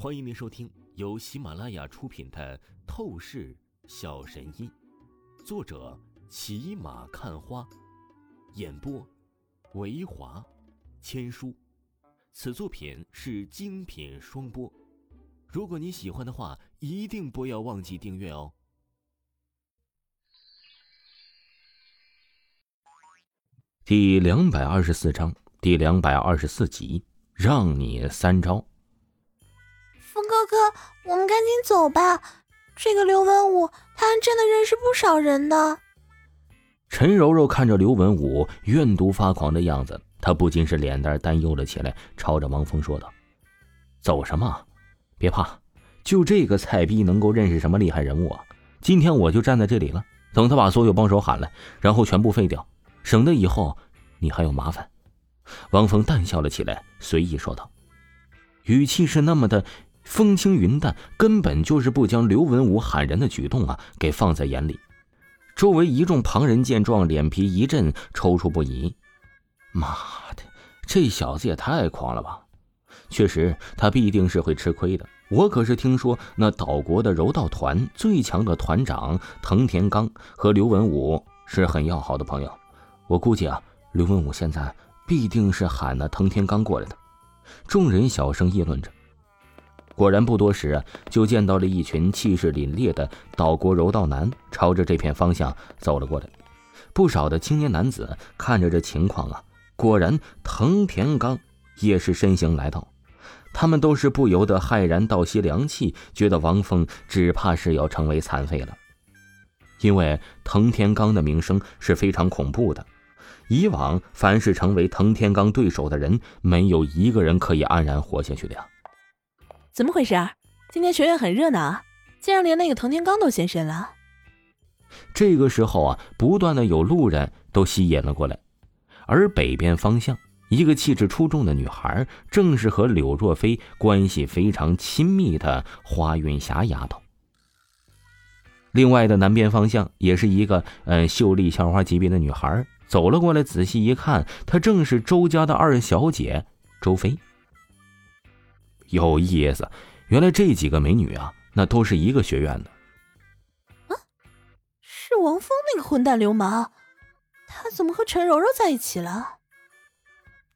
欢迎您收听由喜马拉雅出品的《透视小神医》，作者骑马看花，演播维华千书。此作品是精品双播。如果你喜欢的话，一定不要忘记订阅哦。第两百二十四章，第两百二十四集，让你三招。哥哥，我们赶紧走吧。这个刘文武，他还真的认识不少人呢。陈柔柔看着刘文武怨毒发狂的样子，她不禁是脸蛋担忧了起来，朝着王峰说道：“走什么？别怕，就这个菜逼能够认识什么厉害人物啊？今天我就站在这里了，等他把所有帮手喊来，然后全部废掉，省得以后你还有麻烦。”王峰淡笑了起来，随意说道，语气是那么的。风轻云淡，根本就是不将刘文武喊人的举动啊给放在眼里。周围一众旁人见状，脸皮一阵抽搐不已。妈的，这小子也太狂了吧！确实，他必定是会吃亏的。我可是听说那岛国的柔道团最强的团长藤田刚和刘文武是很要好的朋友。我估计啊，刘文武现在必定是喊那藤田刚过来的。众人小声议论着。果然不多时啊，就见到了一群气势凛冽的岛国柔道男朝着这片方向走了过来。不少的青年男子看着这情况啊，果然藤田刚也是身形来到，他们都是不由得骇然倒吸凉气，觉得王峰只怕是要成为残废了。因为藤田刚的名声是非常恐怖的，以往凡是成为藤田刚对手的人，没有一个人可以安然活下去的呀。怎么回事？今天学院很热闹啊，竟然连那个藤田刚都现身了。这个时候啊，不断的有路人都吸引了过来，而北边方向，一个气质出众的女孩，正是和柳若飞关系非常亲密的花云霞丫头。另外的南边方向，也是一个嗯秀丽校花级别的女孩走了过来，仔细一看，她正是周家的二小姐周飞。有意思，原来这几个美女啊，那都是一个学院的。啊，是王峰那个混蛋流氓，他怎么和陈柔柔在一起了？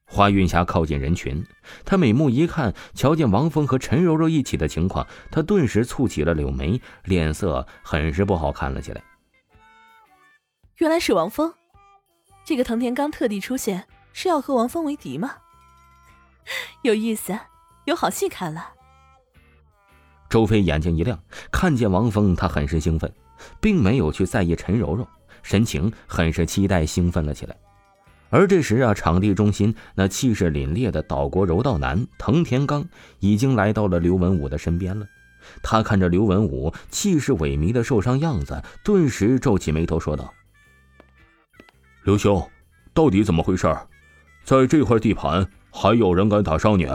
花云霞靠近人群，她美目一看，瞧见王峰和陈柔柔一起的情况，她顿时蹙起了柳眉，脸色很是不好看了起来。原来是王峰，这个藤田刚特地出现，是要和王峰为敌吗？有意思。有好戏看了。周飞眼睛一亮，看见王峰，他很是兴奋，并没有去在意陈柔柔，神情很是期待、兴奋了起来。而这时啊，场地中心那气势凛冽的岛国柔道男藤田刚已经来到了刘文武的身边了。他看着刘文武气势萎靡的受伤样子，顿时皱起眉头说道：“刘兄，到底怎么回事？在这块地盘还有人敢打伤你？”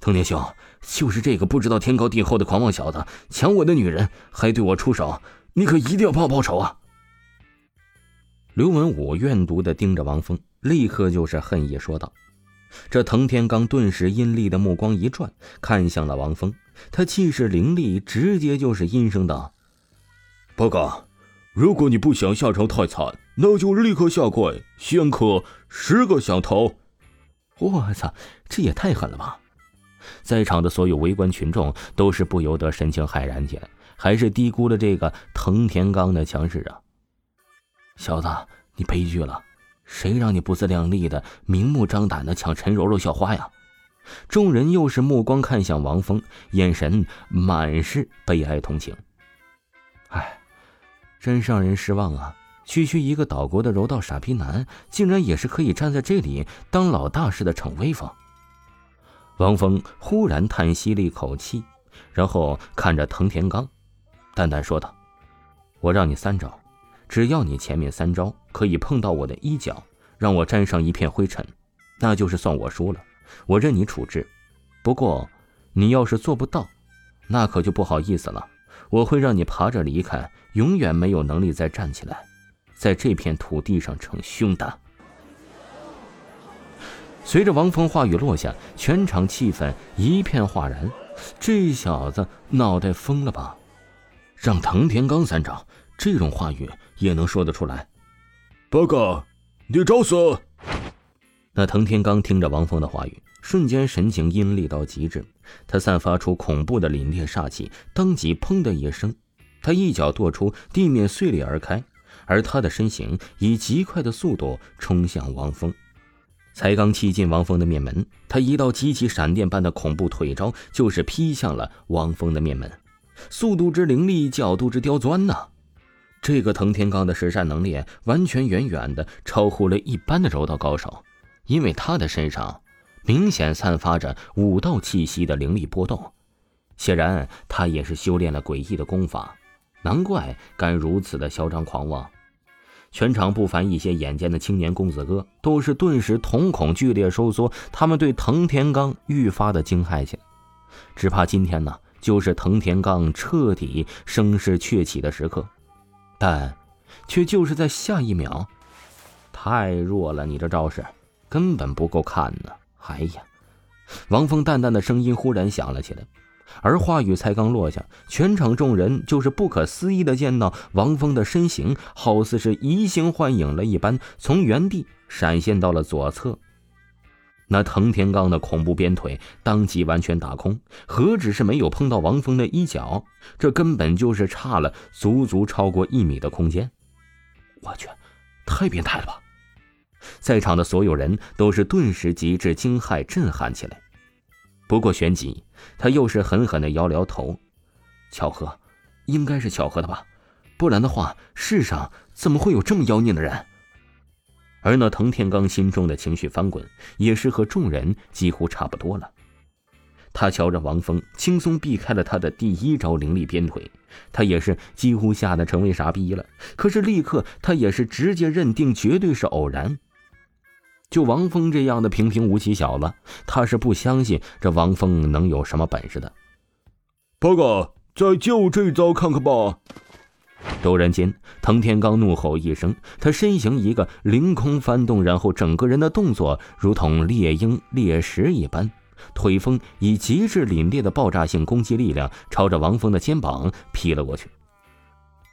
藤田兄，就是这个不知道天高地厚的狂妄小子抢我的女人，还对我出手，你可一定要帮我报仇啊！刘文武怨毒的盯着王峰，立刻就是恨意说道。这藤田刚顿时阴厉的目光一转，看向了王峰，他气势凌厉，直接就是阴声道：“报告，如果你不想下场太惨，那就立刻下跪，先磕十个响头。”我操，这也太狠了吧！在场的所有围观群众都是不由得神情骇然起来，还是低估了这个藤田刚的强势啊！小子，你悲剧了！谁让你不自量力的、明目张胆的抢陈柔柔校花呀？众人又是目光看向王峰，眼神满是悲哀同情。哎，真让人失望啊！区区一个岛国的柔道傻逼男，竟然也是可以站在这里当老大似的逞威风。王峰忽然叹息了一口气，然后看着藤田刚，淡淡说道：“我让你三招，只要你前面三招可以碰到我的衣角，让我沾上一片灰尘，那就是算我输了，我任你处置。不过，你要是做不到，那可就不好意思了，我会让你爬着离开，永远没有能力再站起来，在这片土地上逞凶的。”随着王峰话语落下，全场气氛一片哗然。这小子脑袋疯了吧？让藤田刚三长这种话语也能说得出来？报告，你找死！那藤田刚听着王峰的话语，瞬间神情阴厉到极致，他散发出恐怖的凛冽煞气，当即砰的一声，他一脚跺出地面，碎裂而开，而他的身形以极快的速度冲向王峰。才刚踢进王峰的面门，他一道极其闪电般的恐怖腿招就是劈向了王峰的面门，速度之凌厉，角度之刁钻呐！这个藤田刚的实战能力完全远远的超乎了一般的柔道高手，因为他的身上明显散发着武道气息的凌厉波动，显然他也是修炼了诡异的功法，难怪敢如此的嚣张狂妄。全场不凡一些眼尖的青年公子哥都是顿时瞳孔剧烈收缩，他们对藤田刚愈发的惊骇起来，只怕今天呢就是藤田刚彻底声势鹊起的时刻。但，却就是在下一秒，太弱了！你这招式根本不够看呢！哎呀，王峰淡淡的声音忽然响了起来，而话语才刚落下，全场众人就是不可思议的见到王峰的身形，好似是移形换影了一般，从原地闪现到了左侧。那藤田刚的恐怖鞭腿当即完全打空，何止是没有碰到王峰的衣角，这根本就是差了足足超过一米的空间。我去，太变态了吧！在场的所有人都是顿时极致惊骇、震撼起来。不过旋即，他又是狠狠的摇了摇头：“巧合，应该是巧合的吧？不然的话，世上怎么会有这么妖孽的人？”而那藤田刚心中的情绪翻滚，也是和众人几乎差不多了。他瞧着王峰，轻松避开了他的第一招灵力鞭腿，他也是几乎吓得成为傻逼了。可是立刻，他也是直接认定绝对是偶然。就王峰这样的平平无奇小子，他是不相信这王峰能有什么本事的。报告，再就这招看看吧。陡然间，藤田刚怒吼一声，他身形一个凌空翻动，然后整个人的动作如同猎鹰猎食一般，腿风以极致凛冽的爆炸性攻击力量朝着王峰的肩膀劈了过去。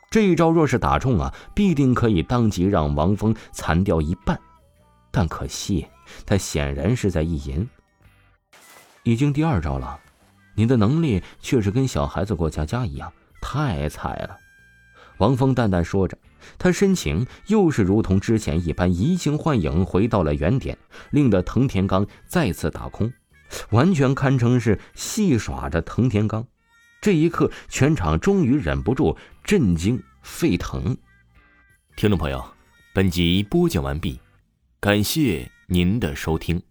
这一招若是打中啊，必定可以当即让王峰残掉一半。但可惜，他显然是在意淫。已经第二招了，你的能力却是跟小孩子过家家一样，太菜了。王峰淡淡说着，他深情又是如同之前一般移形换影，回到了原点，令得藤田刚再次打空，完全堪称是戏耍着藤田刚。这一刻，全场终于忍不住震惊沸腾。听众朋友，本集播讲完毕，感谢您的收听。